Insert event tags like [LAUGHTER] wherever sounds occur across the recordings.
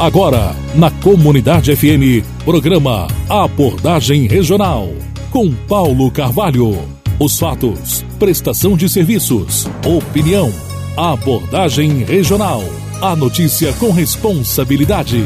Agora, na Comunidade FM, programa Abordagem Regional. Com Paulo Carvalho. Os fatos, prestação de serviços, opinião. Abordagem Regional. A notícia com responsabilidade.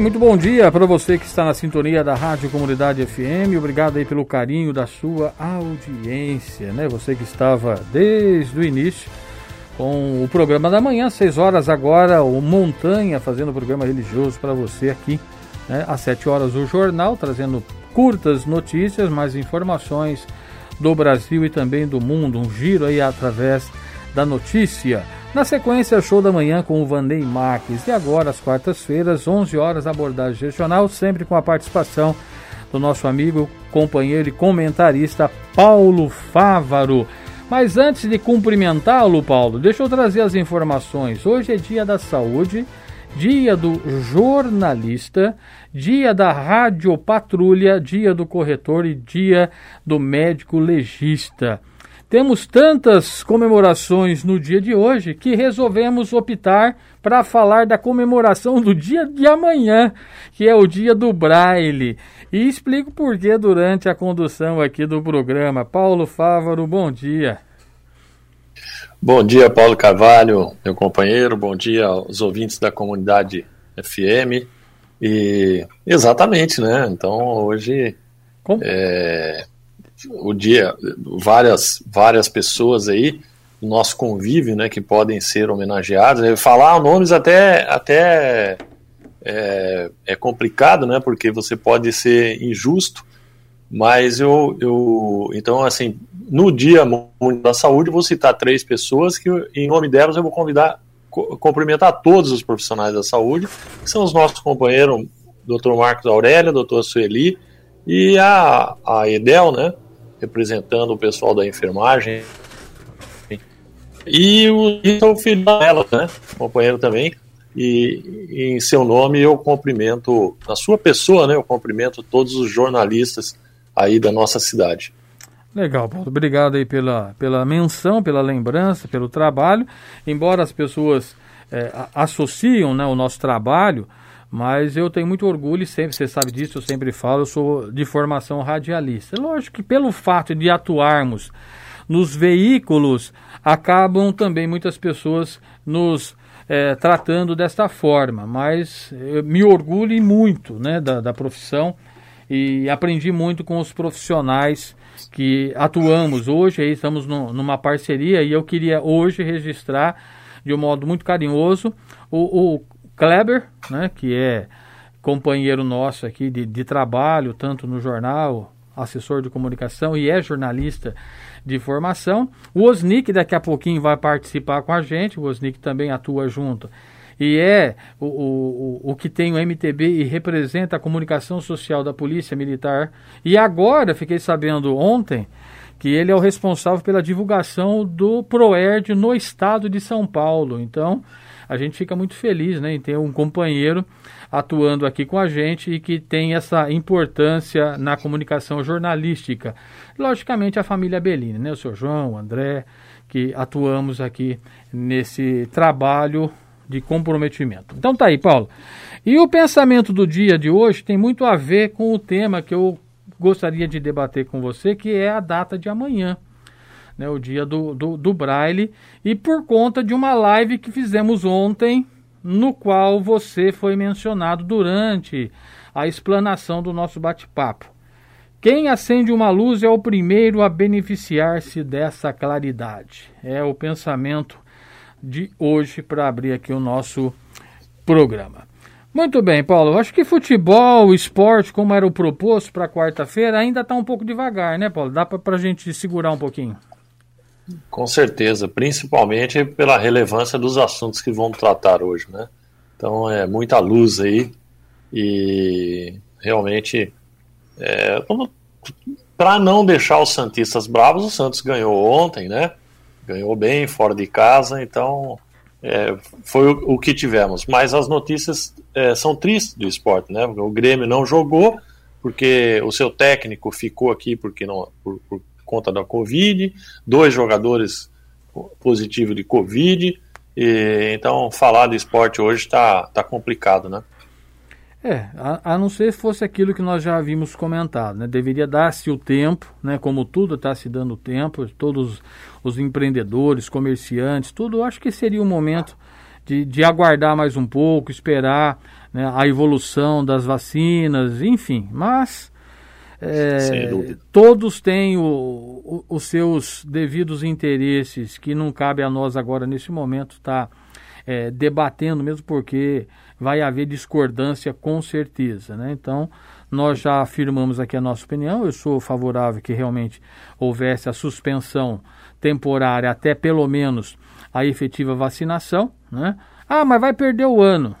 Muito bom dia para você que está na sintonia da Rádio Comunidade FM. Obrigado aí pelo carinho da sua audiência, né? Você que estava desde o início com o programa da manhã, 6 horas agora, o Montanha fazendo o programa religioso para você aqui, né? Às 7 horas o jornal trazendo curtas notícias, mais informações do Brasil e também do mundo, um giro aí através da notícia. Na sequência, show da manhã com o Vandei Marques. E agora, às quartas-feiras, 11 horas, abordagem regional, sempre com a participação do nosso amigo, companheiro e comentarista Paulo Fávaro. Mas antes de cumprimentá-lo, Paulo, deixa eu trazer as informações. Hoje é dia da saúde, dia do jornalista, dia da rádio patrulha, dia do corretor e dia do médico legista. Temos tantas comemorações no dia de hoje que resolvemos optar para falar da comemoração do dia de amanhã, que é o dia do Braille. E explico por que durante a condução aqui do programa. Paulo Fávaro, bom dia. Bom dia, Paulo Carvalho, meu companheiro. Bom dia aos ouvintes da comunidade FM. E exatamente, né? Então hoje é, o dia, várias, várias pessoas aí, no nosso convívio, né, que podem ser homenageadas. Falar nomes até, até é, é complicado, né, porque você pode ser injusto, mas eu, eu então, assim, no Dia Mundial da Saúde, vou citar três pessoas que, em nome delas, eu vou convidar, cumprimentar todos os profissionais da saúde, que são os nossos companheiros, Dr. Marcos Aurélio, Dr. Sueli, e a, a Edel, né, representando o pessoal da enfermagem. E o, e o filho dela, né? Companheiro também. E, em seu nome eu cumprimento, na sua pessoa, né? Eu cumprimento todos os jornalistas aí da nossa cidade. Legal, Paulo. Obrigado aí pela, pela menção, pela lembrança, pelo trabalho. Embora as pessoas é, associam né, o nosso trabalho mas eu tenho muito orgulho, e sempre, você sabe disso, eu sempre falo, eu sou de formação radialista. Lógico que pelo fato de atuarmos nos veículos, acabam também muitas pessoas nos é, tratando desta forma, mas eu me orgulho muito né, da, da profissão. E aprendi muito com os profissionais que atuamos hoje, aí estamos no, numa parceria e eu queria hoje registrar de um modo muito carinhoso o, o Kleber, né, que é companheiro nosso aqui de, de trabalho, tanto no jornal, assessor de comunicação e é jornalista de formação. O Osnik daqui a pouquinho vai participar com a gente, o Osnik também atua junto. E é o, o, o que tem o MTB e representa a comunicação social da Polícia Militar. E agora, fiquei sabendo ontem, que ele é o responsável pela divulgação do PROERD no estado de São Paulo. Então, a gente fica muito feliz né, em ter um companheiro atuando aqui com a gente e que tem essa importância na comunicação jornalística. Logicamente, a família Bellini, né, o seu João, o André, que atuamos aqui nesse trabalho de comprometimento. Então tá aí, Paulo. E o pensamento do dia de hoje tem muito a ver com o tema que eu gostaria de debater com você, que é a data de amanhã né, o dia do, do, do Braille, e por conta de uma live que fizemos ontem, no qual você foi mencionado durante a explanação do nosso bate-papo. Quem acende uma luz é o primeiro a beneficiar-se dessa claridade. É o pensamento de hoje para abrir aqui o nosso programa. Muito bem, Paulo. Acho que futebol, esporte, como era o proposto para quarta-feira, ainda está um pouco devagar, né, Paulo? Dá para a gente segurar um pouquinho. Com certeza, principalmente pela relevância dos assuntos que vamos tratar hoje, né? Então é muita luz aí e realmente é, para não deixar os santistas bravos, o Santos ganhou ontem, né? Ganhou bem fora de casa, então é, foi o, o, que tivemos. Mas as notícias é, são tristes do esporte, né? O Grêmio não jogou porque o seu técnico ficou aqui porque não por, por conta da Covid, dois jogadores positivos de Covid. E, então, falar de esporte hoje está tá complicado, né? É, a, a, não ser se fosse aquilo que nós já havíamos comentado, né? Deveria dar-se o tempo, né? Como tudo está se dando tempo, todos os empreendedores, comerciantes, tudo, acho que seria o momento de, de aguardar mais um pouco, esperar né, a evolução das vacinas, enfim. Mas é, todos têm o, o, os seus devidos interesses que não cabe a nós agora nesse momento estar tá, é, debatendo, mesmo porque vai haver discordância com certeza. Né? Então, nós já afirmamos aqui a nossa opinião. Eu sou favorável que realmente houvesse a suspensão temporária até pelo menos a efetiva vacinação. Né? Ah, mas vai perder o ano.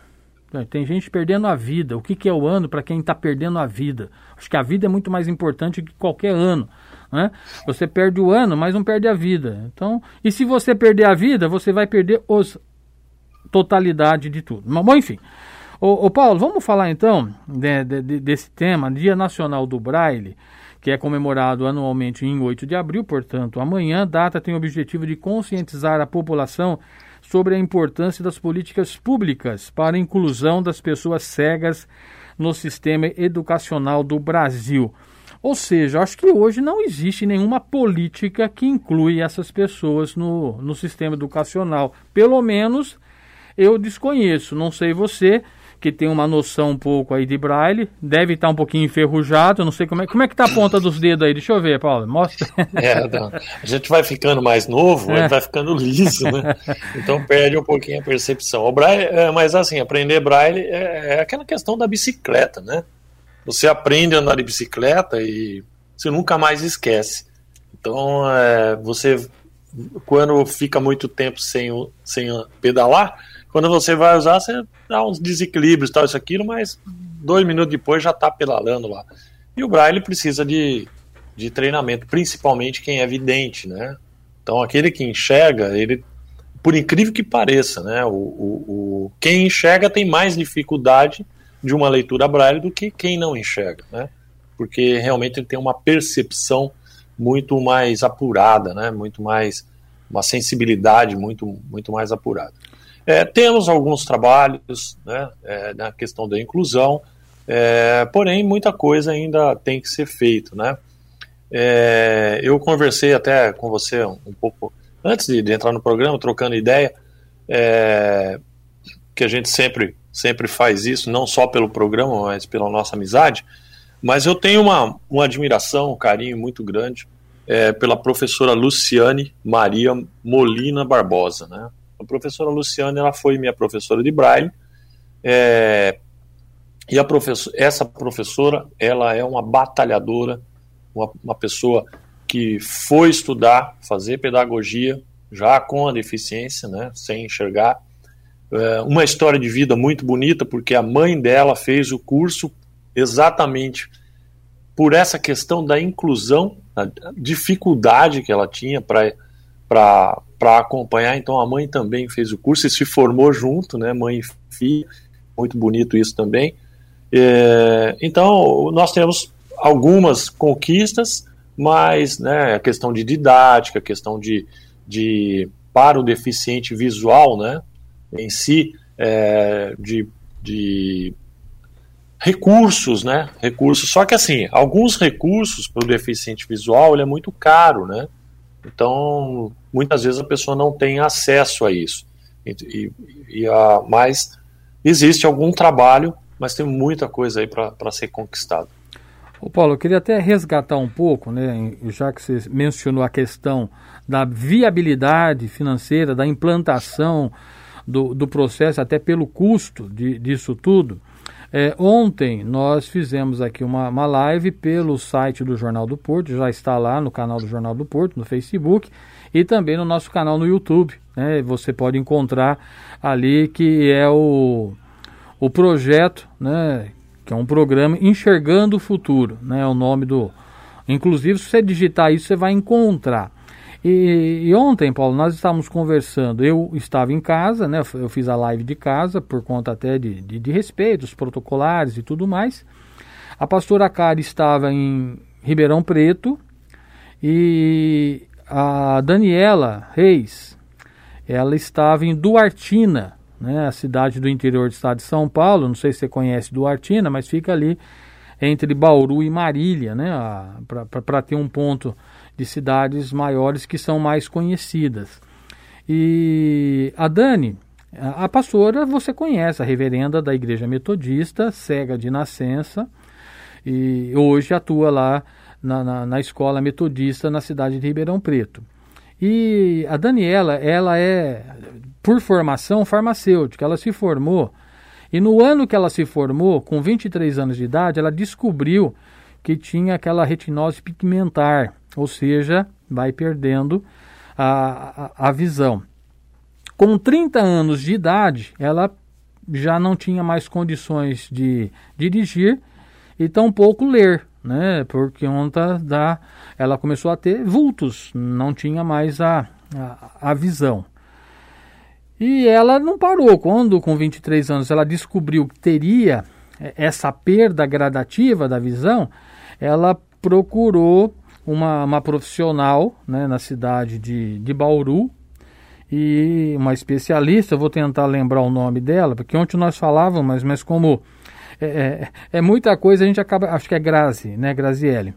É, tem gente perdendo a vida. O que, que é o ano para quem está perdendo a vida? Acho que a vida é muito mais importante que qualquer ano. Né? Você perde o ano, mas não perde a vida. Então, e se você perder a vida, você vai perder os totalidade de tudo. Mas, bom, enfim. Ô, ô Paulo, vamos falar então de, de, desse tema, Dia Nacional do Braille, que é comemorado anualmente em 8 de abril, portanto, amanhã. A data tem o objetivo de conscientizar a população sobre a importância das políticas públicas para a inclusão das pessoas cegas no sistema educacional do Brasil. Ou seja, acho que hoje não existe nenhuma política que inclui essas pessoas no, no sistema educacional. Pelo menos eu desconheço, não sei você, que tem uma noção um pouco aí de braille, deve estar um pouquinho enferrujado, não sei como é, como é que tá a ponta dos dedos aí, deixa eu ver, Paulo, mostra. [LAUGHS] É, a gente vai ficando mais novo, é. vai ficando liso, né? [LAUGHS] Então perde um pouquinho a percepção. O braille, é, mas assim, aprender braille é, é aquela questão da bicicleta, né? Você aprende a andar de bicicleta e você nunca mais esquece. Então, é, você, quando fica muito tempo sem, sem pedalar, quando você vai usar, você dá uns desequilíbrios, tal, isso, aquilo, mas dois minutos depois já está pedalando lá. E o Braille precisa de, de treinamento, principalmente quem é vidente, né? Então, aquele que enxerga, ele, por incrível que pareça, né? O, o, o, quem enxerga tem mais dificuldade de uma leitura Braille do que quem não enxerga, né? Porque realmente ele tem uma percepção muito mais apurada, né? Muito mais uma sensibilidade muito muito mais apurada. É, temos alguns trabalhos né, é, na questão da inclusão, é, porém muita coisa ainda tem que ser feita. Né? É, eu conversei até com você um, pouco antes de, de, entrar no programa, trocando ideia, é, que a gente sempre, sempre faz isso, não só pelo programa, mas pela nossa amizade. Mas eu tenho uma, uma admiração, um carinho muito grande é, pela professora Luciane Maria Molina Barbosa, né? A professora Luciana ela foi minha professora de Braille. É, e a professor, essa professora ela é uma batalhadora, uma, uma pessoa que foi estudar, fazer pedagogia, já com a deficiência, né, sem enxergar. É, uma história de vida muito bonita, porque a mãe dela fez o curso exatamente por essa questão da inclusão, a dificuldade que ela tinha para para acompanhar. Então a mãe também fez o curso e se formou junto, né? Mãe e filha, muito bonito isso também. É, então nós temos algumas conquistas, mas né, a questão de didática, a questão de, de para o deficiente visual, né? Em si, é, de, de recursos, né? Recursos. Só que assim, alguns recursos para o deficiente visual ele é muito caro, né? Então, muitas vezes a pessoa não tem acesso a isso. E, e, e a, mas existe algum trabalho, mas tem muita coisa aí para ser conquistado. Ô Paulo, eu queria até resgatar um pouco, né, já que você mencionou a questão da viabilidade financeira, da implantação do, do processo, até pelo custo de, disso tudo. É, ontem nós fizemos aqui uma, uma live pelo site do Jornal do Porto, já está lá no canal do Jornal do Porto, no Facebook, e também no nosso canal no YouTube. Né? Você pode encontrar ali que é o, o projeto, né? que é um programa Enxergando o Futuro, né? é o nome do. Inclusive, se você digitar isso, você vai encontrar. E, e, ontem, Paulo, nós estávamos conversando. Eu estava em casa, né? Eu fiz a live de casa por conta até de, de, de respeitos protocolares e tudo mais. A pastora Cari estava em Ribeirão Preto E a Daniela Reis, ela estava em Duartina, né, a cidade do interior do estado de São Paulo. Não sei se você conhece Duartina, mas fica ali entre Bauru e Marília, né, para ter um ponto de cidades maiores que são mais conhecidas. E a Dani, a pastora você conhece, a reverenda da Igreja Metodista, cega de nascença, e hoje atua lá na, na, na, escola metodista na cidade de Ribeirão Preto. E a Daniela, ela é, por formação, farmacêutica. Ela se formou, e no ano que ela se formou, com 23 anos de idade, ela descobriu que tinha aquela retinose pigmentar, ou seja, vai perdendo a, a, a visão. Com 30 anos de idade, ela já não tinha mais condições de dirigir e tampouco ler, né? Por conta da. Ela começou a ter vultos, não tinha mais a, a, a visão. E ela não parou. Quando, com 23 anos, ela descobriu que teria essa perda gradativa da visão, ela procurou uma, uma profissional né, na cidade de, de Bauru, e uma especialista, vou tentar lembrar o nome dela, porque ontem nós falávamos, mas, mas como é, é, é muita coisa, a gente acaba, acho que é Grazi, né, Graziele.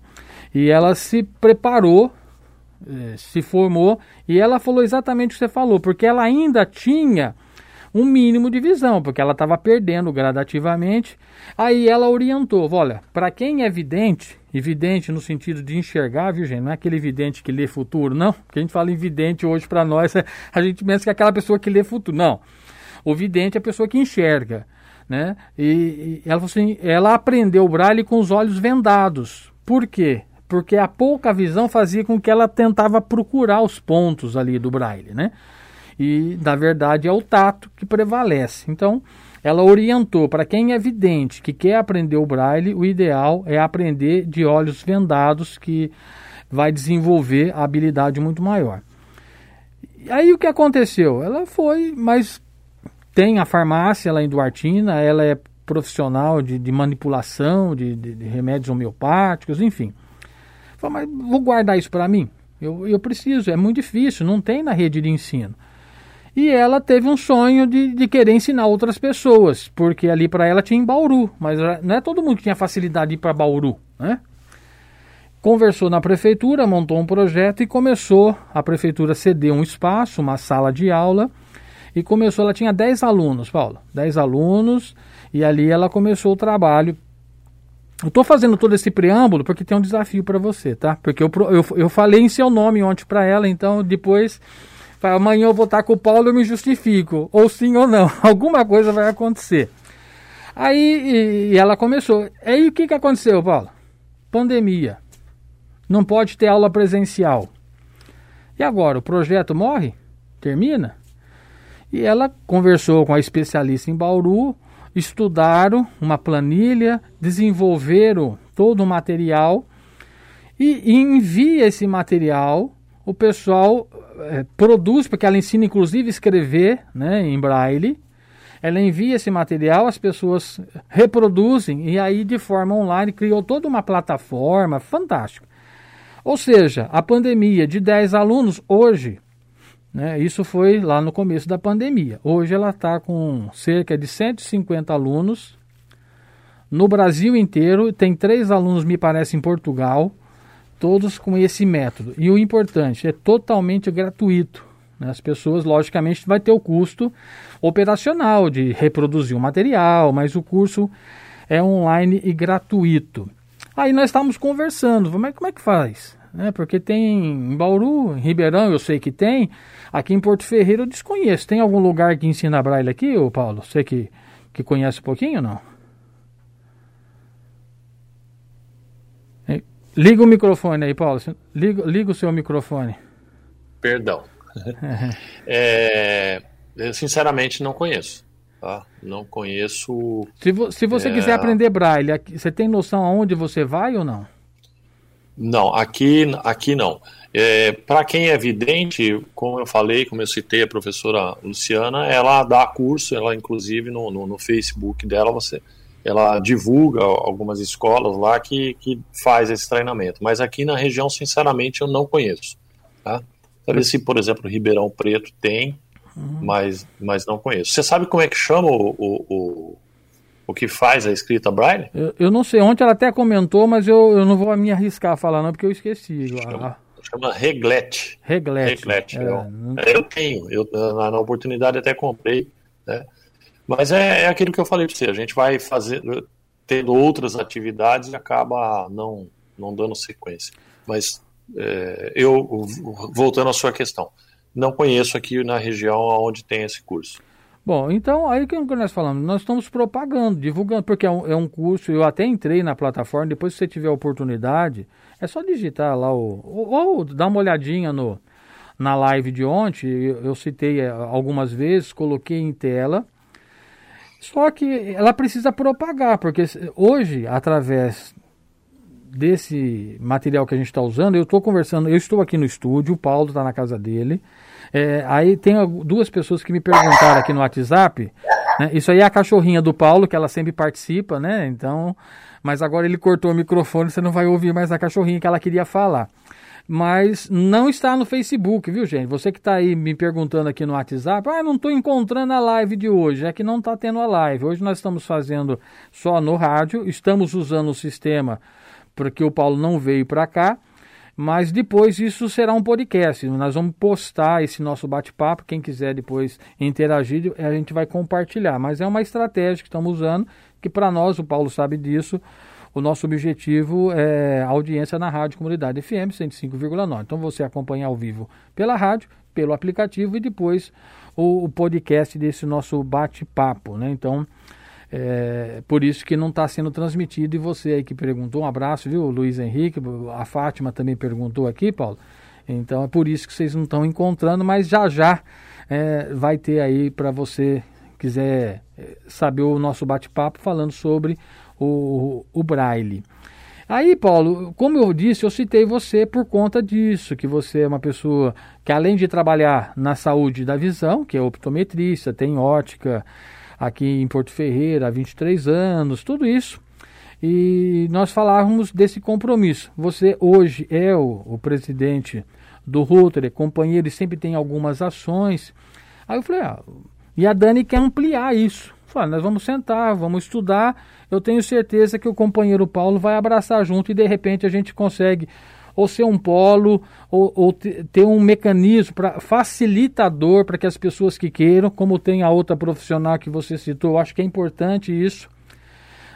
E ela se preparou, é, se formou, e ela falou exatamente o que você falou, porque ela ainda tinha um mínimo de visão, porque ela estava perdendo gradativamente. Aí ela orientou: olha, para quem é vidente, evidente no sentido de enxergar, viu, gente? Não é aquele vidente que lê futuro, não. Porque a gente fala em vidente hoje para nós, [LAUGHS] a gente pensa que é aquela pessoa que lê futuro. Não. O vidente é a pessoa que enxerga. Né? E, e ela, assim, ela aprendeu o braille com os olhos vendados. Por quê? Porque a pouca visão fazia com que ela tentava procurar os pontos ali do braille, né? E na verdade é o tato que prevalece. Então, ela orientou para quem é vidente, que quer aprender o braille, o ideal é aprender de olhos vendados, que vai desenvolver a habilidade muito maior. Aí o que aconteceu? Ela foi, mas tem a farmácia lá em Duartina, ela é profissional de, de manipulação de, de, de, remédios homeopáticos, enfim. Falei, mas vou guardar isso para mim? Eu, eu preciso, é muito difícil, não tem na rede de ensino. E ela teve um sonho de, de querer ensinar outras pessoas, porque ali para ela tinha em Bauru, mas não é todo mundo que tinha facilidade de ir para Bauru, né? Conversou na prefeitura, montou um projeto e começou a prefeitura ceder um espaço, uma sala de aula, e começou, ela tinha 10 alunos, Paula, 10 alunos, e ali ela começou o trabalho. Eu estou fazendo todo esse preâmbulo porque tem um desafio para você, tá? Porque eu, eu, eu falei em seu nome ontem para ela, então depois amanhã eu vou estar com o Paulo, eu me justifico, ou sim ou não, [LAUGHS] alguma coisa vai acontecer. Aí e, e ela começou. Aí o que, que aconteceu, Paulo? Pandemia. Não pode ter aula presencial. E agora, o projeto morre? Termina? E ela conversou com a especialista em Bauru, estudaram uma planilha, desenvolveram todo o material e envia esse material. O pessoal é, produz, porque ela ensina inclusive escrever né, em braille. Ela envia esse material, as pessoas reproduzem e aí de forma online criou toda uma plataforma fantástica. Ou seja, a pandemia de 10 alunos hoje, né, isso foi lá no começo da pandemia. Hoje ela está com cerca de 150 alunos no Brasil inteiro. Tem três alunos, me parece, em Portugal todos com esse método. E o importante, é totalmente gratuito. Né? As pessoas, logicamente, vai ter o custo operacional de reproduzir o material, mas o curso é online e gratuito. Aí nós estávamos conversando, é, como é que faz? É, porque tem em Bauru, em Ribeirão, eu sei que tem. Aqui em Porto Ferreiro eu desconheço. Tem algum lugar que ensina braille aqui, ô Paulo? Você que, que conhece um pouquinho ou não? Liga o microfone aí, Paulo. Liga, liga o seu microfone. Perdão. [LAUGHS] é, eu sinceramente não conheço. Tá? Não conheço. Se, vo, se você é... quiser aprender braille, você tem noção aonde você vai ou não? Não, aqui, aqui não. É, Para quem é vidente, como eu falei, como eu citei a professora Luciana, ela dá curso, ela inclusive no, no, no Facebook dela você ela divulga algumas escolas lá que, que faz esse treinamento. Mas aqui na região, sinceramente, eu não conheço. Tá? Saber se, por exemplo, Ribeirão Preto tem, uhum. mas, mas não conheço. Você sabe como é que chama o, o, o, o que faz a escrita Braille? Eu, eu, não sei. Ontem ela até comentou, mas eu, eu não vou me arriscar a falar não, porque eu esqueci. Chama, chama Reglete. Reglete. Reglete. É, eu, não... eu tenho. Eu, na, na oportunidade até comprei, né? Mas é, é aquilo que eu falei para você, a gente vai fazer, tendo outras atividades e acaba não, não dando sequência. Mas é, eu, voltando à sua questão, não conheço aqui na região onde tem esse curso. Bom, então aí que nós falamos, nós estamos propagando, divulgando, porque é um, é um curso, eu até entrei na plataforma, depois se você tiver oportunidade, é só digitar lá o, ou, ou dar uma olhadinha no, na live de ontem, eu, eu citei é, algumas vezes, coloquei em tela, só que ela precisa propagar, porque hoje, através desse material que a gente está usando, eu estou conversando, eu estou aqui no estúdio, o Paulo está na casa dele. É, aí tem duas pessoas que me perguntaram aqui no WhatsApp. Né, isso aí é a cachorrinha do Paulo, que ela sempre participa, né? Então, mas agora ele cortou o microfone, você não vai ouvir mais a cachorrinha que ela queria falar mas não está no Facebook, viu, gente? Você que está aí me perguntando aqui no WhatsApp, ah, não estou encontrando a live de hoje, é que não está tendo a live. Hoje nós estamos fazendo só no rádio, estamos usando o sistema porque o Paulo não veio para cá, mas depois isso será um podcast. Nós vamos postar esse nosso bate-papo. Quem quiser depois interagir, a gente vai compartilhar. Mas é uma estratégia que estamos usando, que para nós, o Paulo sabe disso, o nosso objetivo é audiência na Rádio Comunidade FM 105,9. Então você acompanha ao vivo pela rádio, pelo aplicativo e depois o, o podcast desse nosso bate-papo, né? Então, é, por isso que não está sendo transmitido. E você aí que perguntou, um abraço, viu, Luiz Henrique, a Fátima também perguntou aqui, Paulo. Então é por isso que vocês não estão encontrando, mas já já é, vai ter aí para você quiser é, saber o nosso bate-papo falando sobre o, o Braille. Aí, Paulo, como eu disse, eu citei você por conta disso, que você é uma pessoa que além de trabalhar na saúde da visão, que é optometrista, tem ótica aqui em Porto Ferreira há 23 anos, tudo isso. E nós falávamos desse compromisso. Você hoje é o, o presidente do Rotary, companheiro, e sempre tem algumas ações. Aí eu falei, ah, e a Dani quer ampliar isso. Falei, nós vamos sentar, vamos estudar. Eu tenho certeza que o companheiro Paulo vai abraçar junto e de repente a gente consegue ou ser um polo ou, ou ter um mecanismo para facilitador para que as pessoas que queiram, como tem a outra profissional que você citou, acho que é importante isso.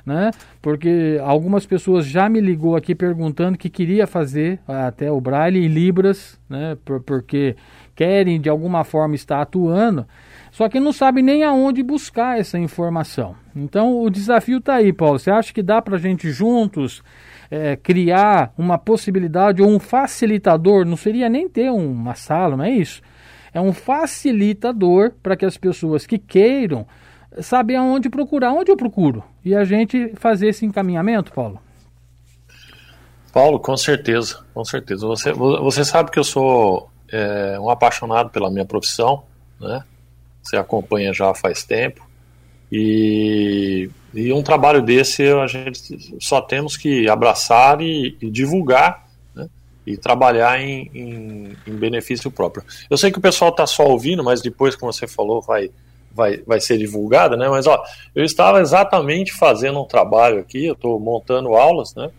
Né? Porque algumas pessoas já me ligou aqui perguntando que queria fazer até o Braille em Libras, né? porque querem de alguma forma estar atuando. Só que não sabe nem aonde buscar essa informação. Então o desafio está aí, Paulo. Você acha que dá para a gente juntos é, criar uma possibilidade ou um facilitador? Não seria nem ter uma sala, não é isso? É um facilitador para que as pessoas que queiram saber aonde procurar, onde eu procuro. E a gente fazer esse encaminhamento, Paulo. Paulo, com certeza, com certeza. Você, você sabe que eu sou é, um apaixonado pela minha profissão, né? Você acompanha já faz tempo. E, e um trabalho desse a gente só temos que abraçar e, e divulgar né, e trabalhar em, em, em, benefício próprio. Eu sei que o pessoal está só ouvindo, mas depois, como você falou, vai, vai, vai ser divulgada, né? Mas ó, eu estava exatamente fazendo um trabalho aqui, eu estou montando aulas, né?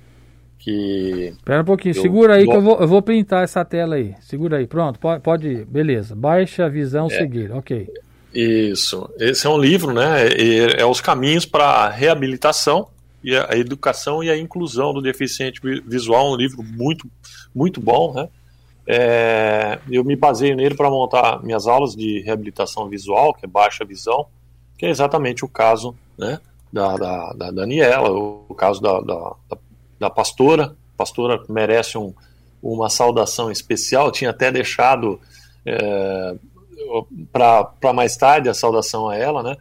Que Espera um pouquinho, segura aí que eu vou, eu vou printar essa tela aí. Segura aí, pronto, pode, pode beleza. Baixa a visão, é, seguir, ok. Isso. Esse é um livro, né? É, é os caminhos para a reabilitação e a educação e a inclusão do deficiente visual. Um livro muito, muito bom, né? É, eu me baseio nele para montar minhas aulas de reabilitação visual, que é baixa visão, que é exatamente o caso né, da, da, da Daniela, o, caso da, da, da, pastora. A pastora merece um, uma saudação especial. Eu tinha até deixado é, para mais tarde a saudação a ela, né?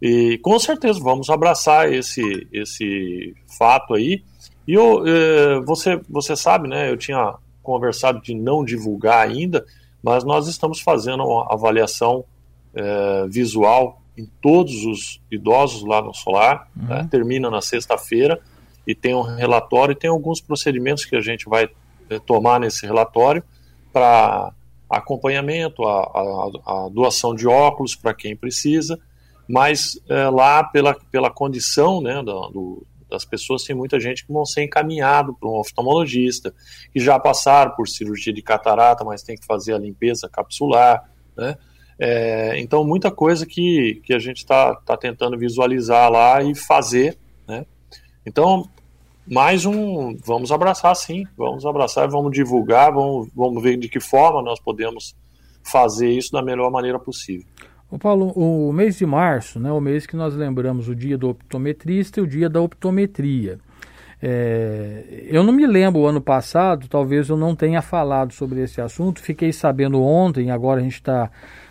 E com certeza vamos abraçar esse, esse fato aí. E eu, eh, você, você sabe, né? Eu tinha conversado de não divulgar ainda, mas nós estamos fazendo uma avaliação eh, visual em todos os idosos lá no solar, uhum. né? termina na sexta-feira e tem um relatório, e tem alguns procedimentos que a gente vai é, tomar nesse relatório para acompanhamento, a, a, a, doação de óculos para quem precisa, mas é, lá pela, pela condição né, do, do, das pessoas, tem muita gente que vão ser encaminhado para um oftalmologista, que já passaram por cirurgia de catarata, mas tem que fazer a limpeza capsular, né? É, então, muita coisa que, que a gente está tá tentando visualizar lá e fazer, né? Então, mais um, vamos abraçar sim, vamos abraçar, vamos divulgar, vamos, vamos ver de que forma nós podemos fazer isso da melhor maneira possível. O Paulo, o mês de março, né, o mês que nós lembramos o dia do optometrista e o dia da optometria. É, eu não me lembro o ano passado, talvez eu não tenha falado sobre esse assunto, fiquei sabendo ontem, agora a gente está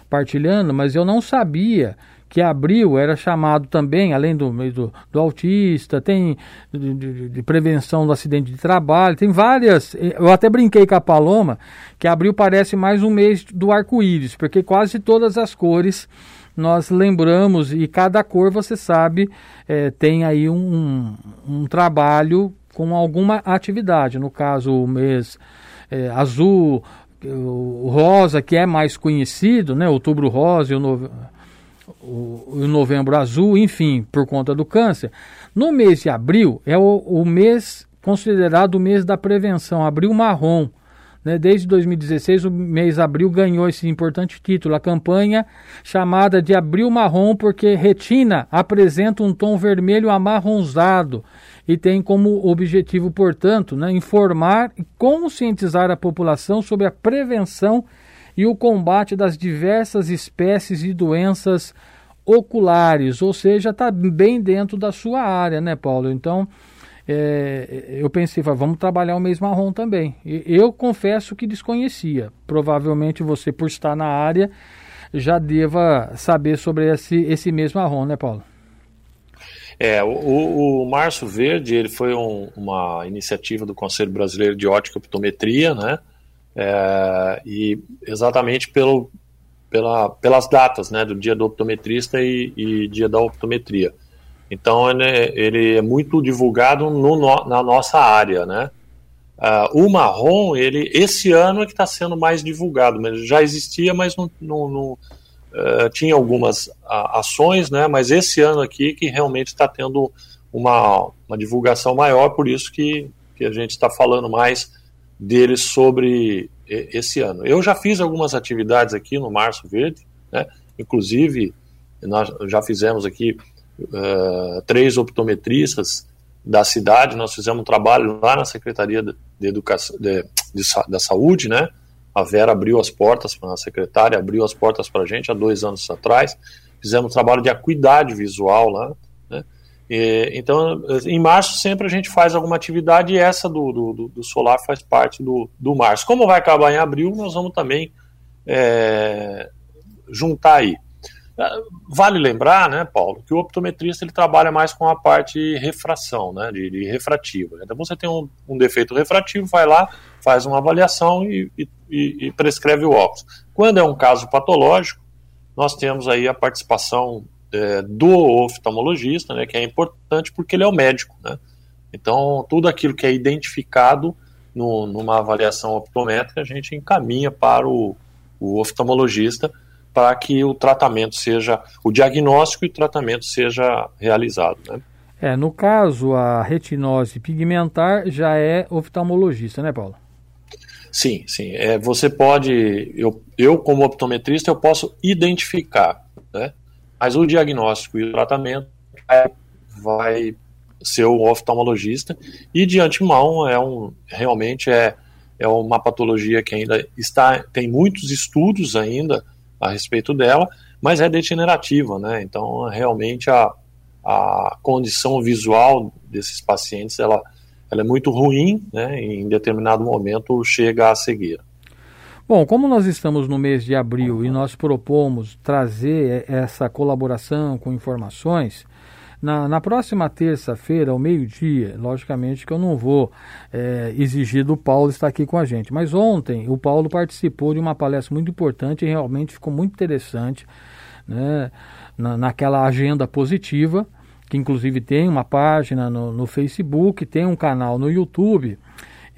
partilhando, mas eu não sabia que abril era chamado também, além do do, do autista, tem de, de, de, prevenção do acidente de trabalho, tem várias. Eu até brinquei com a Paloma que abril parece mais um mês do arco-íris, porque quase todas as cores nós lembramos e cada cor, você sabe, é, tem aí um, um trabalho com alguma atividade. No caso, o mês é, azul, o rosa, que é mais conhecido, né? Outubro rosa e o, no, o, o novembro azul, enfim, por conta do câncer. No mês de abril é o, o mês considerado o mês da prevenção, abril marrom. Né? Desde 2016, o mês abril ganhou esse importante título, a campanha chamada de Abril Marrom, porque retina apresenta um tom vermelho amarronzado e tem como objetivo, portanto, né, informar e conscientizar a população sobre a prevenção e o combate das diversas espécies de doenças oculares, ou seja, está bem dentro da sua área, né, Paulo? Então, é, eu pensei, vamos trabalhar o mês marrom também. Eu confesso que desconhecia. Provavelmente você, por estar na área, já deva saber sobre esse, esse mês marrom, né, Paulo? É, o, o Março Verde ele foi um, uma iniciativa do Conselho Brasileiro de Ótica e Optometria, né? É, e exatamente pelo, pela, pelas datas, né, do dia do optometrista e, e dia da optometria. Então ele, ele é muito divulgado no, na nossa área, né? Uh, o marrom, ele esse ano é que está sendo mais divulgado, mas já existia, mas não, não, não uh, tinha algumas ações, né? Mas esse ano aqui que realmente está tendo uma, uma divulgação maior, por isso que, que a gente está falando mais deles sobre esse ano. Eu já fiz algumas atividades aqui no Março Verde, né? Inclusive nós já fizemos aqui uh, três optometristas da cidade, nós fizemos um trabalho lá na Secretaria de, Educação, de, de, da Saúde, né? A Vera abriu as portas, a secretária abriu as portas para a gente há dois anos atrás. Fizemos um trabalho de acuidade visual lá. E, então, em março sempre a gente faz alguma atividade e essa do, do, do, solar faz parte do, do março. Como vai acabar em abril, nós vamos também é, juntar aí. Vale lembrar, né, Paulo, que o optometrista ele trabalha mais com a parte refração, né, de, de refrativa. Então você tem um, um, defeito refrativo, vai lá, faz uma avaliação e, e, e, prescreve o óculos. Quando é um caso patológico, nós temos aí a participação é, do oftalmologista, né, que é importante porque ele é o médico, né. Então tudo aquilo que é identificado no, numa avaliação optométrica a gente encaminha para o, o oftalmologista para que o tratamento seja, o diagnóstico e o tratamento seja realizado. Né? É, no caso, a retinose pigmentar já é oftalmologista, né, Paulo? Sim, sim. É, você pode, eu, eu como optometrista, eu posso identificar, né? Mas o diagnóstico e o tratamento vai, ser o oftalmologista e de antemão é um, realmente é, é uma patologia que ainda está, tem muitos estudos ainda a respeito dela, mas é degenerativa, né? Então, realmente a, a condição visual desses pacientes ela, ela é muito ruim, né? Em determinado momento chega à cegueira. Bom, como nós estamos no mês de abril e nós propomos trazer essa colaboração com informações, na, na próxima terça-feira, ao meio-dia, logicamente que eu não vou é, exigir do Paulo estar aqui com a gente, mas ontem o Paulo participou de uma palestra muito importante e realmente ficou muito interessante né, na, naquela agenda positiva, que inclusive tem uma página no, no Facebook, tem um canal no YouTube.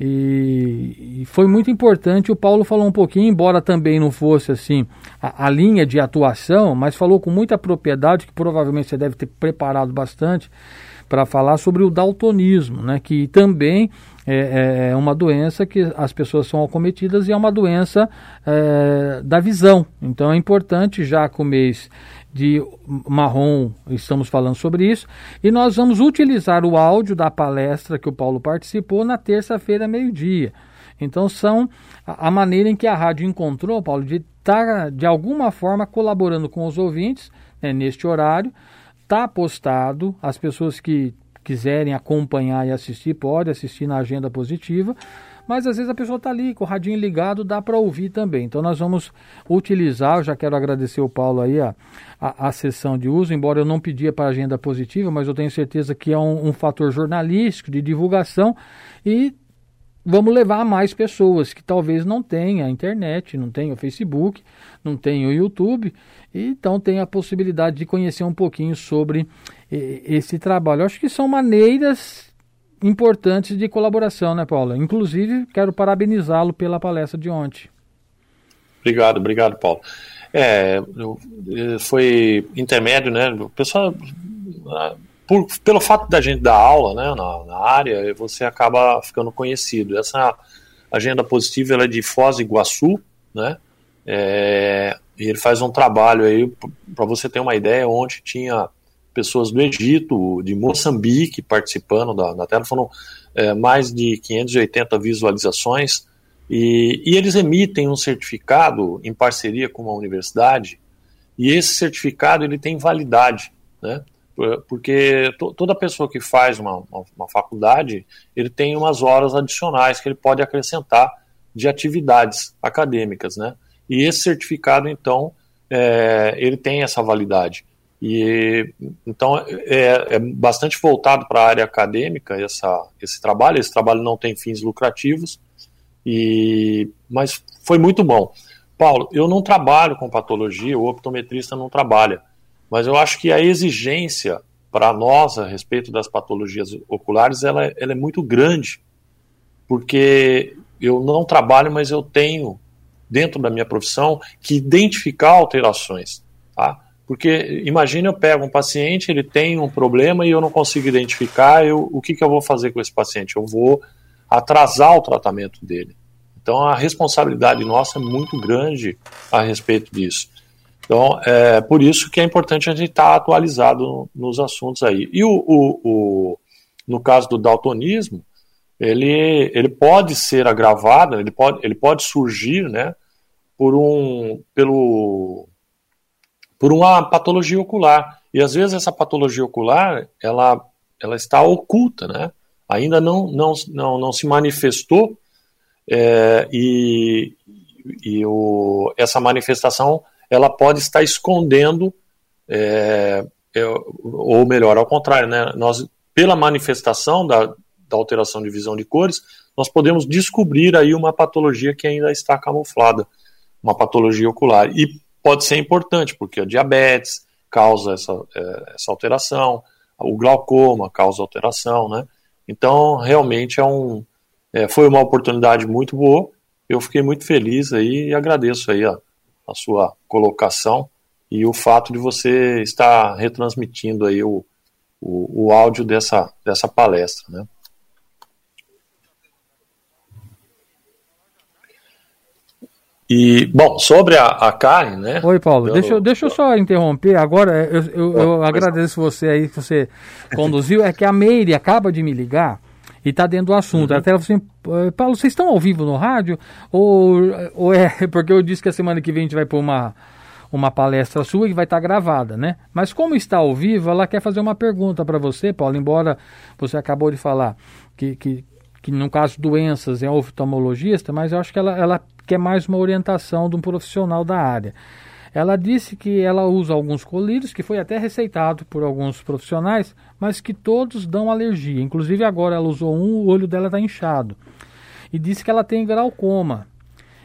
E, e, foi muito importante. O Paulo falou um pouquinho, embora também não fosse assim a, a, linha de atuação, mas falou com muita propriedade, que provavelmente você deve ter preparado bastante para falar sobre o daltonismo, né, que também é, é, é, uma doença que as pessoas são acometidas e é uma doença é, da visão. Então é importante, já com o mês de marrom, estamos falando sobre isso, e nós vamos utilizar o áudio da palestra que o Paulo participou na terça-feira, meio-dia. Então são a, maneira em que a rádio encontrou, Paulo, de estar tá, de alguma forma colaborando com os ouvintes né, neste horário. Está postado, as pessoas que quiserem acompanhar e assistir, pode assistir na agenda positiva mas às vezes a pessoa está ali com o radinho ligado, dá para ouvir também. Então nós vamos utilizar, eu já quero agradecer o Paulo aí a, a, a sessão de uso, embora eu não pedia para agenda positiva, mas eu tenho certeza que é um, um fator jornalístico, de divulgação e vamos levar a mais pessoas que talvez não tenham a internet, não tenham o Facebook, não tenham o YouTube, então tem a possibilidade de conhecer um pouquinho sobre esse trabalho. Eu acho que são maneiras importantes de colaboração, né, Paulo? Inclusive, quero parabenizá-lo pela palestra de ontem. Obrigado, obrigado, Paulo. É, foi intermédio, né? O pessoal, ah, por, pelo fato da gente dar aula, né, na, na, área, você acaba ficando conhecido. Essa agenda positiva ela é de Foz do Iguaçu, né? É, e ele faz um trabalho aí, para você ter uma ideia, onde tinha pessoas do Egito, de Moçambique participando da, da tela, foram é, mais de 580 visualizações, e, e, eles emitem um certificado em parceria com uma universidade, e esse certificado ele tem validade, né? porque toda pessoa que faz uma, uma, uma, faculdade, ele tem umas horas adicionais que ele pode acrescentar de atividades acadêmicas, né? E esse certificado, então, é, ele tem essa validade. E então é, é bastante voltado para a área acadêmica essa, esse trabalho. Esse trabalho não tem fins lucrativos, e mas foi muito bom. Paulo, eu não trabalho com patologia, o optometrista não trabalha, mas eu acho que a exigência para nós a respeito das patologias oculares ela, ela é muito grande, porque eu não trabalho, mas eu tenho dentro da minha profissão que identificar alterações, tá? Porque imagine eu pego um paciente, ele tem um problema e eu não consigo identificar, eu, o que, que eu vou fazer com esse paciente? Eu vou atrasar o tratamento dele. Então a responsabilidade nossa é muito grande a respeito disso. Então é por isso que é importante a gente estar tá atualizado nos assuntos aí. E o, o, o, no caso do daltonismo, ele, ele pode ser agravado, ele pode, ele pode surgir né, por um, pelo, por uma patologia ocular. E às vezes essa patologia ocular, ela, ela está oculta, né? Ainda não, não, não, não se manifestou é, e, e o, essa manifestação ela pode estar escondendo, é, é, ou melhor, ao contrário, né? Nós, pela manifestação da, da alteração de visão de cores, nós podemos descobrir aí uma patologia que ainda está camuflada, uma patologia ocular. E pode ser importante, porque a diabetes causa essa, é, essa alteração, o glaucoma causa alteração, né? Então, realmente é um, é, foi uma oportunidade muito boa. Eu fiquei muito feliz aí e agradeço aí a, a sua colocação e o fato de você estar retransmitindo aí o, o, o áudio dessa, dessa palestra, né? E, bom, sobre a, a carne, né? Oi, Paulo, eu, deixa, deixa eu só interromper. Agora, eu, eu, eu agradeço você aí que você [LAUGHS] conduziu. É que a Meire acaba de me ligar e está dentro do assunto. Uhum. Até ela falou assim: Paulo, vocês estão ao vivo no rádio? Ou, ou é. [LAUGHS] Porque eu disse que a semana que vem a gente vai pôr uma, uma palestra sua que vai estar tá gravada, né? Mas como está ao vivo, ela quer fazer uma pergunta para você, Paulo, embora você acabou de falar que, que, que no caso doenças é oftalmologista, mas eu acho que ela, ela que é mais uma orientação de um profissional da área. Ela disse que ela usa alguns colírios, que foi até receitado por alguns profissionais, mas que todos dão alergia. Inclusive agora ela usou um, o olho dela está inchado. E disse que ela tem glaucoma.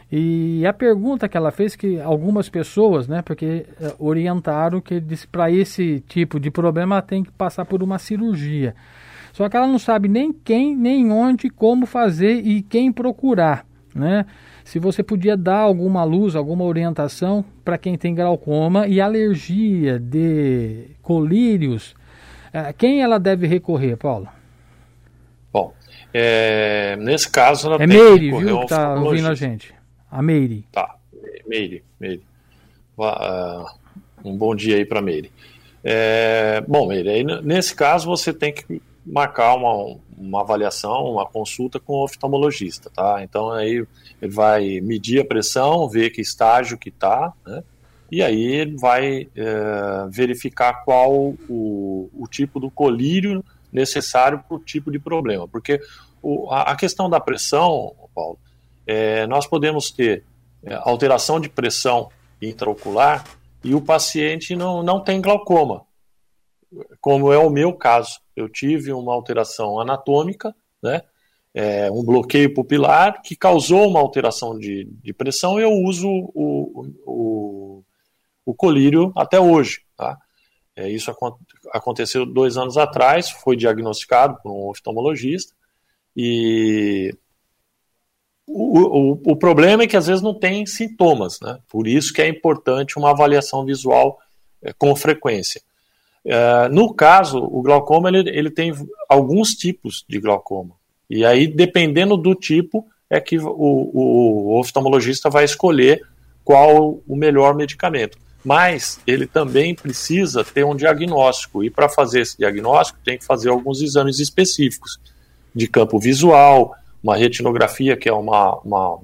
E a pergunta que ela fez que algumas pessoas, né, porque uh, orientaram que para esse tipo de problema tem que passar por uma cirurgia. Só que ela não sabe nem quem, nem onde, como fazer e quem procurar, né? Se você podia dar alguma luz, alguma orientação para quem tem glaucoma e alergia de colírios, uh, quem ela deve recorrer, Paulo? Bom, é, nesse caso ela é tem Meire, que viu, que tá ouvindo a gente. A Meire. Tá, Meire, Meire. Uh, um bom dia aí para Meire. É, bom, Meire, aí, nesse caso você tem que marcar uma, uma avaliação, uma consulta com o oftalmologista, tá? Então aí ele vai medir a pressão, ver que estágio que está, né? E aí ele vai é, verificar qual o, o tipo do colírio necessário para o tipo de problema. Porque o, a, a, questão da pressão, Paulo, é, nós podemos ter é, alteração de pressão intraocular e o paciente não, não tem glaucoma, como é o meu caso. Eu tive uma alteração anatômica, né, é, um bloqueio pupilar que causou uma alteração de, de pressão eu uso o, o, o colírio até hoje. Tá? É, isso aconteceu dois anos atrás, foi diagnosticado por um oftalmologista e o, o, o, problema é que às vezes não tem sintomas, né? Por isso que é importante uma avaliação visual é, com frequência. É, no caso, o glaucoma ele, ele tem alguns tipos de glaucoma. E aí, dependendo do tipo, é que o, o oftalmologista vai escolher qual o melhor medicamento mas ele também precisa ter um diagnóstico, e para fazer esse diagnóstico tem que fazer alguns exames específicos de campo visual, uma retinografia, que é uma, uma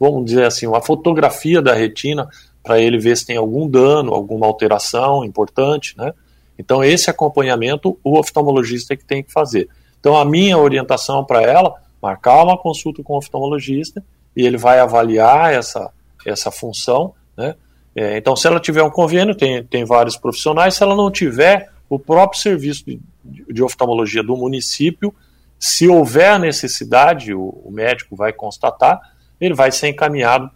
vamos dizer assim, uma fotografia da retina, para ele ver se tem algum dano, alguma alteração importante, né? Então, esse acompanhamento o oftalmologista é que tem que fazer. Então, a minha orientação para ela, marcar uma consulta com o oftalmologista, e ele vai avaliar essa, essa função, né? É, então, se ela tiver um convênio, tem, tem vários profissionais, se ela não tiver, o próprio serviço de, de oftalmologia do município, se houver necessidade, o, o médico vai constatar, ele vai ser encaminhado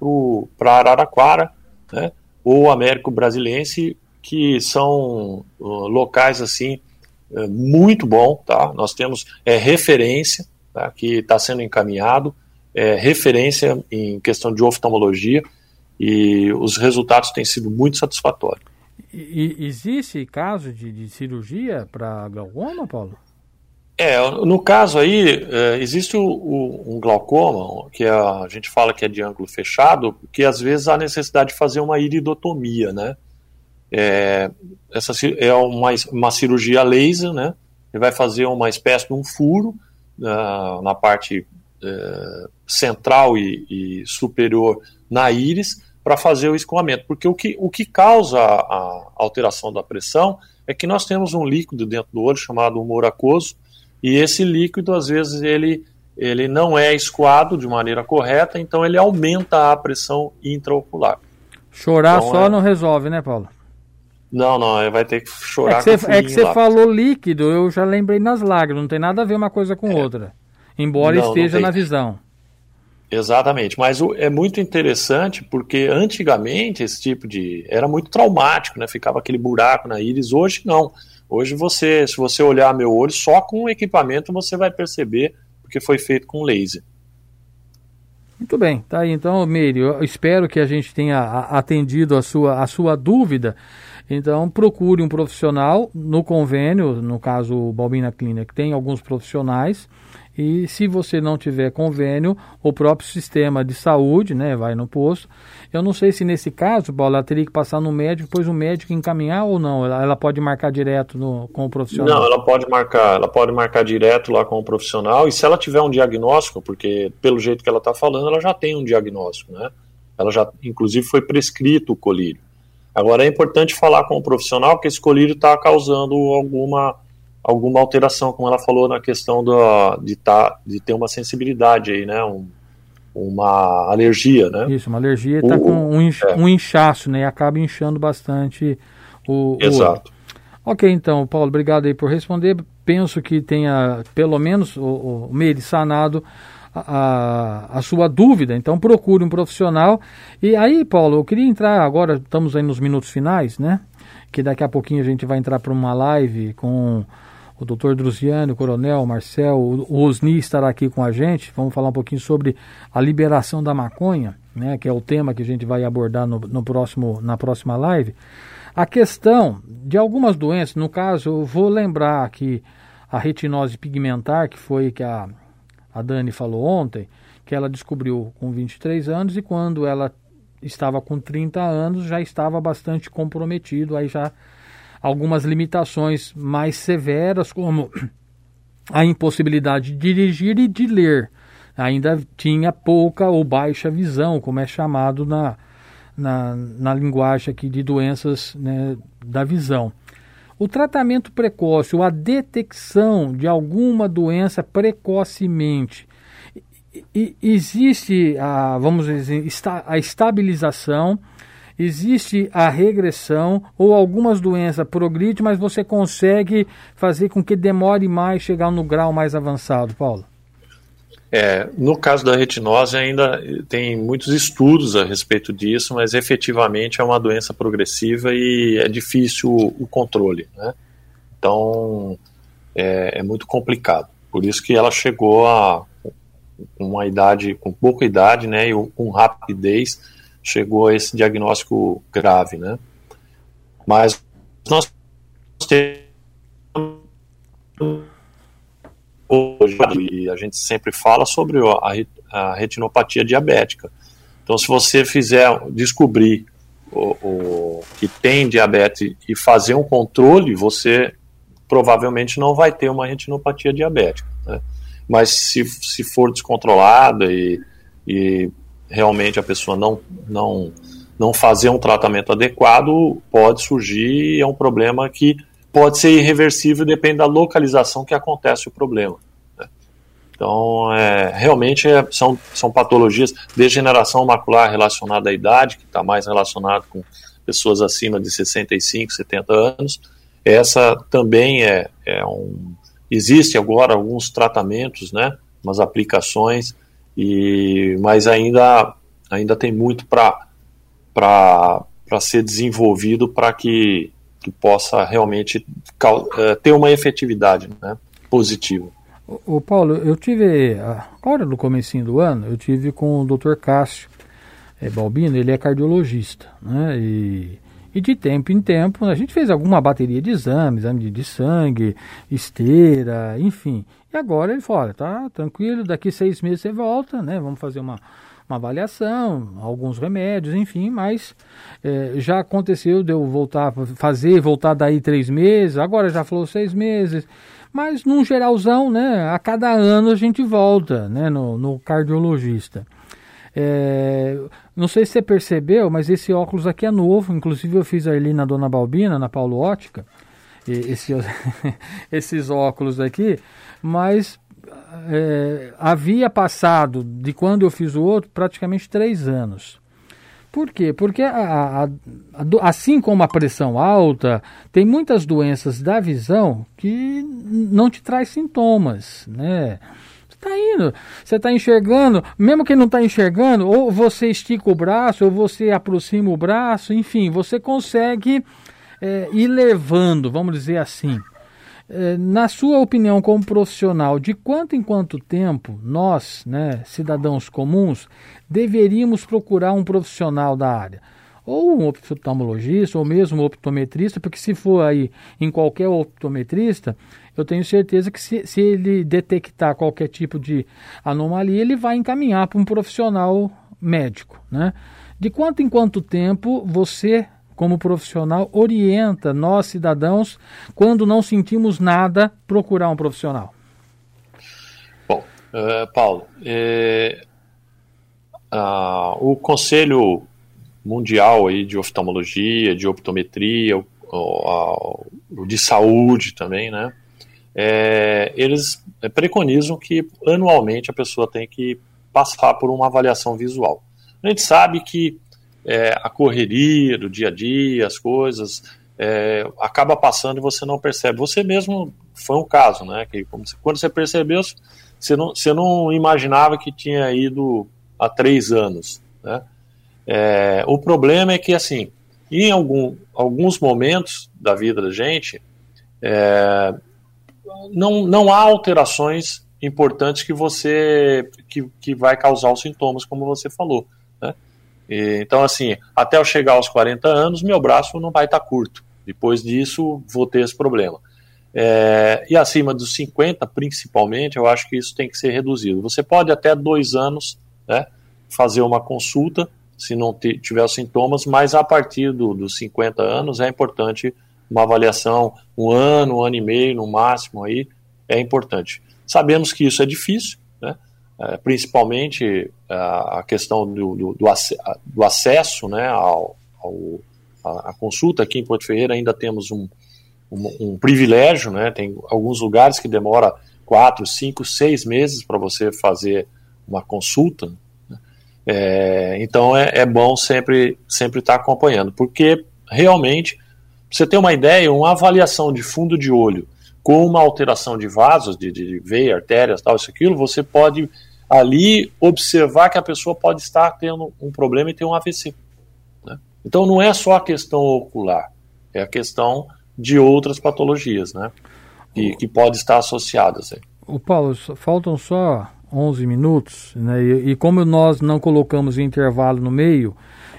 para Araraquara, né, ou Américo Brasilense, que são uh, locais assim uh, muito bom, tá? Nós temos é, referência tá, que está sendo encaminhado, é, referência em questão de oftalmologia e os resultados têm sido muito satisfatórios. E, existe caso de, de cirurgia para glaucoma, Paulo? É, no caso aí, é, existe o, o, um glaucoma, que a, a, gente fala que é de ângulo fechado, que às vezes há necessidade de fazer uma iridotomia, né? É, essa é uma, uma cirurgia laser, né? Ele vai fazer uma espécie de um furo uh, na parte uh, central e, e superior na íris para fazer o escoamento. Porque o que, o que causa a, alteração da pressão é que nós temos um líquido dentro do olho chamado humor aquoso, e esse líquido, às vezes, ele, ele não é escoado de maneira correta, então ele aumenta a pressão intraocular. Chorar então, só é... não resolve, né, Paulo? Não, não, vai ter que chorar é que você, É que você falou líquido, eu já lembrei nas lágrimas, não tem nada a ver uma coisa com é. outra. Embora não, esteja não na visão. Exatamente, mas o, é muito interessante porque antigamente esse tipo de era muito traumático, né? Ficava aquele buraco na íris. Hoje não. Hoje você, se você olhar meu olho só com o equipamento você vai perceber porque foi feito com laser. Muito bem, tá aí então, Meire, eu espero que a gente tenha atendido a sua, a sua dúvida. Então, procure um profissional no convênio, no caso o Balbina Clinic, tem alguns profissionais e se você não tiver convênio, o próprio sistema de saúde, né, vai no posto. Eu não sei se nesse caso, Paulo, ela teria que passar no médico, depois o médico encaminhar ou não. Ela, ela pode marcar direto no, com o profissional. Não, ela pode marcar, ela pode marcar direto lá com o profissional. E se ela tiver um diagnóstico, porque pelo jeito que ela está falando, ela já tem um diagnóstico, né? Ela já, inclusive, foi prescrito o colírio. Agora é importante falar com o profissional que esse colírio está causando alguma alguma alteração, como ela falou na questão do, de, tá, de ter uma sensibilidade aí, né? Um, uma alergia, né? Isso, uma alergia está com um, inch, é. um inchaço, né? E acaba inchando bastante o. Exato. O ok, então, Paulo, obrigado aí por responder. Penso que tenha, pelo menos, o, o Meire sanado a, a, sua dúvida. Então procure um profissional. E aí, Paulo, eu queria entrar agora, estamos aí nos minutos finais, né? Que daqui a pouquinho a gente vai entrar para uma live com o doutor Druziano, o coronel Marcel, o Osni estará aqui com a gente. Vamos falar um pouquinho sobre a liberação da maconha, né? Que é o tema que a gente vai abordar no, no próximo, na próxima live. A questão de algumas doenças, no caso, eu vou lembrar que a retinose pigmentar, que foi que a a Dani falou ontem, que ela descobriu com 23 anos e quando ela estava com 30 anos já estava bastante comprometido, aí já algumas limitações mais severas, como a impossibilidade de dirigir e de ler. Ainda tinha pouca ou baixa visão, como é chamado na, na, na linguagem aqui de doenças né, da visão. O tratamento precoce ou a detecção de alguma doença precocemente existe a, vamos dizer, a estabilização, existe a regressão ou algumas doenças progridem, mas você consegue fazer com que demore mais chegar no grau mais avançado, Paulo? É, no caso da retinose ainda tem muitos estudos a respeito disso, mas efetivamente é uma doença progressiva e é difícil o, controle, né? Então é, é, muito complicado. Por isso que ela chegou a uma idade, com pouca idade, né, e com rapidez, chegou a esse diagnóstico grave, né? Mas nós temos hoje, e a gente sempre fala sobre a, retinopatia diabética. Então, se você fizer, descobrir o, o, que tem diabetes e fazer um controle, você provavelmente não vai ter uma retinopatia diabética. Né? Mas se, se for descontrolada e, e realmente a pessoa não, não, não fazer um tratamento adequado, pode surgir, é um problema que pode ser irreversível, depende da localização que acontece o problema. Né? Então, é, realmente é, são, são patologias, degeneração macular relacionada à idade, que está mais relacionado com pessoas acima de 65, 70 anos. Essa também é, é um. Existe agora alguns tratamentos, né, umas aplicações, e, mas ainda, ainda tem muito para ser desenvolvido para que que possa realmente uh, ter uma efetividade né, positiva. O, Paulo, eu tive, agora no comecinho do ano, eu tive com o Dr. Cássio é, Balbino, ele é cardiologista, né, e, e de tempo em tempo a gente fez alguma bateria de exames, exame de sangue, esteira, enfim. E agora ele olha, tá tranquilo, daqui seis meses você volta, né, vamos fazer uma uma avaliação, alguns remédios, enfim, mas é, já aconteceu de eu voltar, fazer, voltar daí três meses, agora já falou seis meses, mas num geralzão, né, a cada ano a gente volta, né, no, no cardiologista. É, não sei se você percebeu, mas esse óculos aqui é novo, inclusive eu fiz ali na Dona Balbina, na Paulo Ótica, esse, [LAUGHS] esses óculos aqui, mas é, havia passado de quando eu fiz o outro praticamente três anos. Por quê? Porque a, a, a, assim como a pressão alta, tem muitas doenças da visão que não te traz sintomas, né? Você está indo, você está enxergando, mesmo que não está enxergando, ou você estica o braço, ou você aproxima o braço, enfim, você consegue é, ir levando, vamos dizer assim. Eh, na sua opinião, como profissional, de quanto em quanto tempo nós, né, cidadãos comuns, deveríamos procurar um profissional da área? Ou um oftalmologista, ou mesmo um optometrista, porque se for aí em qualquer optometrista, eu tenho certeza que se, se ele detectar qualquer tipo de anomalia, ele vai encaminhar para um profissional médico. Né? De quanto em quanto tempo você como profissional, orienta nós, cidadãos, quando não sentimos nada, procurar um profissional? Bom, uh, Paulo, uh, o Conselho Mundial aí de Oftalmologia, de Optometria, de Saúde também, né? É, eles preconizam que anualmente a pessoa tem que passar por uma avaliação visual. A gente sabe que é, a correria do dia a dia, as coisas, é, acaba passando e você não percebe. Você mesmo foi um caso, né? Que quando você percebeu, você não, você não imaginava que tinha ido há três anos. Né? É, o problema é que, assim, em algum, alguns momentos da vida da gente, é, não, não há alterações importantes que você que, que vai causar os sintomas, como você falou. E, então, assim, até eu chegar aos 40 anos, meu braço não vai estar curto. Depois disso, vou ter esse problema. É, e acima dos 50, principalmente, eu acho que isso tem que ser reduzido. Você pode até dois anos né, fazer uma consulta, se não tiver sintomas, mas a partir do, dos 50 anos é importante uma avaliação, um ano, um ano e meio no máximo aí, é importante. Sabemos que isso é difícil, principalmente a, a questão do, do, do, ac do, acesso né, ao, ao a, a, consulta. Aqui em Porto Ferreira ainda temos um, um, um privilégio, né? tem alguns lugares que demora quatro, cinco, seis meses para você fazer uma consulta. Né? É, então é, é, bom sempre sempre estar tá acompanhando, porque realmente, você ter uma ideia, uma avaliação de fundo de olho com uma alteração de vasos, de, de veia, artérias, tal, isso aquilo, você pode ali observar que a pessoa pode estar tendo um problema e ter um AVC. Né? Então não é só a questão ocular, é a questão de outras patologias, né? Que, que pode estar associadas. Aí. O Paulo, faltam só 11 minutos, né? E, e, como nós não colocamos intervalo no meio,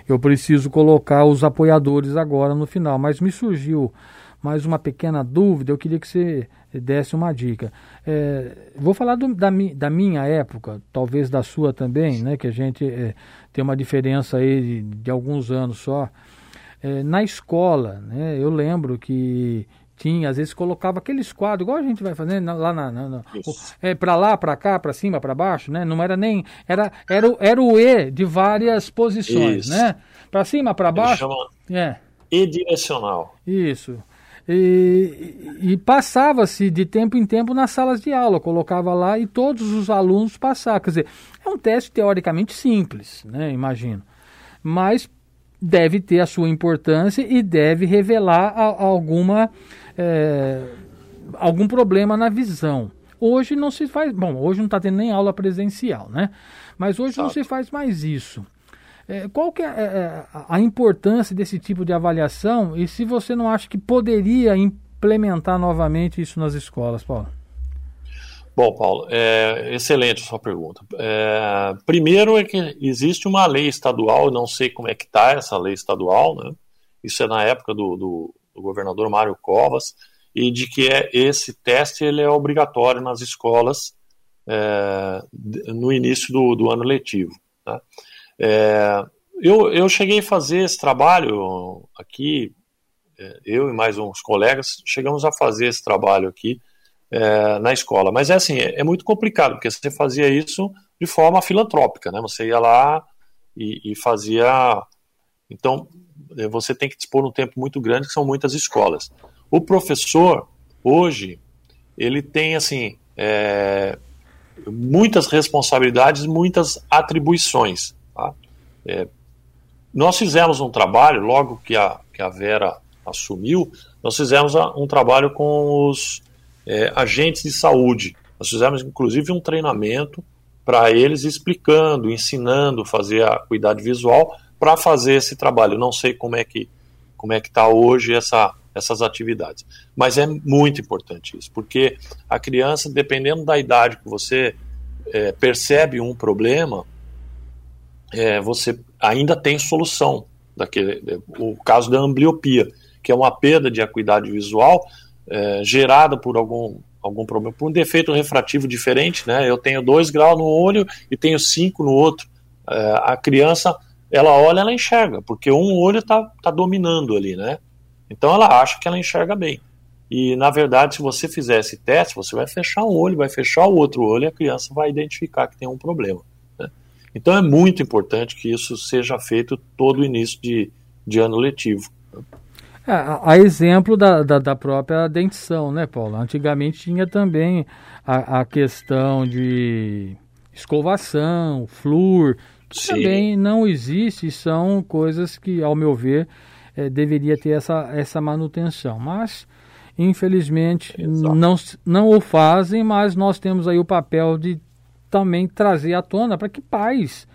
eu preciso colocar os apoiadores agora no final. Mas me surgiu mais uma pequena dúvida, eu queria que você desse uma dica. É, vou falar do, da, da, minha época, talvez da sua também, né? Que a gente é, tem uma diferença aí de, de alguns anos só. É, na escola, né, eu lembro que tinha, às vezes colocava aqueles quadros, igual a gente vai fazendo lá na, na, na é, para lá, para cá, para cima, para baixo, né? Não era nem era era, era o E de várias posições, Isso. né? Para cima, para baixo. É. E direcional. Isso. E, e passava-se de tempo em tempo nas salas de aula, colocava lá e todos os alunos passavam. Quer dizer, é um teste teoricamente simples, né? Imagino. Mas deve ter a sua importância e deve revelar a, a alguma é, algum problema na visão. Hoje não se faz, bom, hoje não está tendo nem aula presencial, né? Mas hoje Exato. não se faz mais isso. É, qual que é, é, é a importância desse tipo de avaliação e se você não acha que poderia implementar novamente isso nas escolas, Paulo? Bom, Paulo, é, excelente sua pergunta. É, primeiro é que existe uma lei estadual, não sei como é que está essa lei estadual, né? Isso é na época do, do, do, governador Mário Covas, e de que é, esse teste ele é obrigatório nas escolas é, no início do, do ano letivo. Tá? É, eu, eu cheguei a fazer esse trabalho aqui, é, eu e mais uns colegas, chegamos a fazer esse trabalho aqui, é, na escola. Mas é assim, é, é, muito complicado, porque você fazia isso de forma filantrópica, né? Você ia lá e, e fazia. Então, é, você tem que dispor um tempo muito grande, que são muitas escolas. O professor, hoje, ele tem, assim, é, muitas responsabilidades, muitas atribuições. Tá? É, nós fizemos um trabalho, logo que a, que a Vera assumiu, nós fizemos um trabalho com os é, agentes de saúde. Nós fizemos inclusive um treinamento para eles explicando, ensinando fazer a cuidado visual para fazer esse trabalho. não sei como é que como é que está hoje essa, essas atividades, mas é muito importante isso, porque a criança, dependendo da idade que você é, percebe um problema, é, você ainda tem solução daquele, o caso da ambliopia, que é uma perda de acuidade visual é, gerada por algum, algum problema, por um defeito refrativo diferente, né? Eu tenho 2 graus no olho e tenho 5 no outro. É, a criança, ela olha, ela enxerga, porque um olho está tá dominando ali, né? Então ela acha que ela enxerga bem. E na verdade, se você fizer esse teste, você vai fechar um olho, vai fechar o outro olho e a criança vai identificar que tem um problema. Então é muito importante que isso seja feito todo o início de, de ano letivo. É, a, exemplo da, da, da, própria dentição, né, Paulo? Antigamente tinha também a, a questão de escovação, flúor, que Sim. também não existe, são coisas que, ao meu ver, é, deveria ter essa, essa manutenção. Mas, infelizmente não, não o fazem, mas nós temos aí o papel de também trazer à tona para que pais,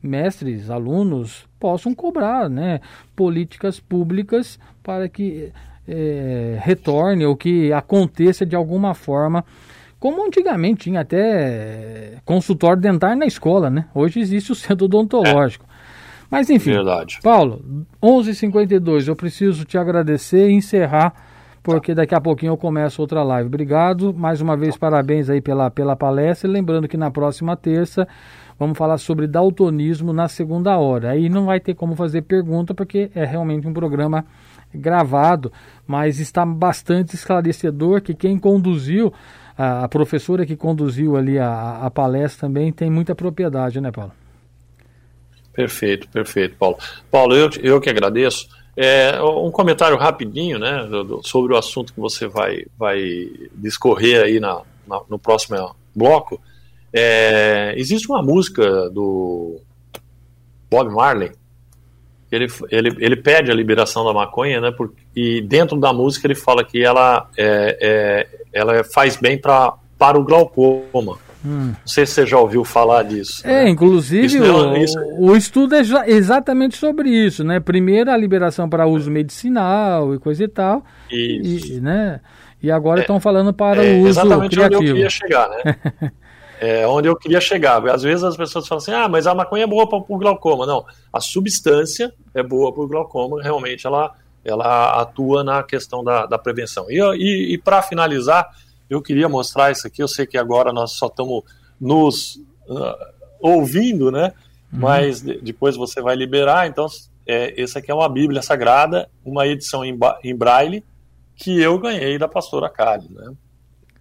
mestres, alunos possam cobrar né, políticas públicas para que é, retorne ou que aconteça de alguma forma como antigamente tinha até consultório dentário na escola, né? Hoje existe o [LAUGHS] centro odontológico. É. Mas enfim, Verdade. Paulo, 11:52. Eu preciso te agradecer e encerrar porque daqui a pouquinho eu começo outra live. Obrigado, mais uma vez parabéns aí pela, pela palestra. Lembrando que na próxima terça vamos falar sobre daltonismo na segunda hora. Aí não vai ter como fazer pergunta porque é realmente um programa gravado, mas está bastante esclarecedor que quem conduziu a, a professora que conduziu ali a, a palestra também tem muita propriedade, né, Paulo? Perfeito, perfeito, Paulo. Paulo, eu, eu que agradeço. É, um comentário rapidinho, né, sobre o assunto que você vai, vai discorrer aí na, na no próximo bloco. É, existe uma música do Bob Marley, ele, ele, ele pede a liberação da maconha, né, e dentro da música ele fala que ela, é, é ela faz bem pra, para o glaucoma. Hum. Não sei se você já ouviu falar disso. É, né? inclusive o, isso... o, estudo é exatamente sobre isso, né? Primeiro a liberação para uso medicinal e coisa e tal. Isso. E, né? e agora é, estão falando para é, o uso exatamente criativo. onde eu queria chegar, né? [LAUGHS] é onde eu queria chegar. Às vezes as pessoas falam assim, ah, mas a maconha é boa para o glaucoma. Não, a substância é boa para o glaucoma, realmente ela, ela atua na questão da, da prevenção. E, e, e para finalizar, eu queria mostrar isso aqui. Eu sei que agora nós só estamos nos uh, ouvindo, né? Uhum. Mas de, depois você vai liberar. Então, é, essa aqui é uma Bíblia Sagrada, uma edição em, em braille que eu ganhei da pastora Kali, né?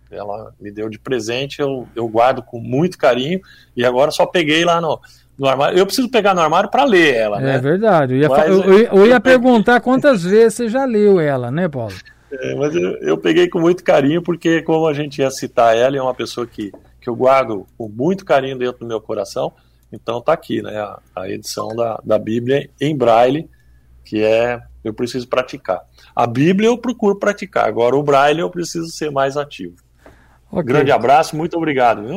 Ela me deu de presente, eu, eu guardo com muito carinho e agora só peguei lá no, no armário. Eu preciso pegar no armário para ler ela, né? É verdade. Eu ia, Mas, eu, eu, eu ia perguntar quantas vezes você já leu ela, né, Paulo? [LAUGHS] É, mas eu, eu, peguei com muito carinho, porque como a gente ia citar ela, é uma pessoa que, que eu guardo com muito carinho dentro do meu coração. Então tá aqui, né, a, a edição da, da Bíblia em braille, que é eu preciso praticar. A Bíblia eu procuro praticar, agora o braille eu preciso ser mais ativo. Okay. Grande abraço, muito obrigado. Viu?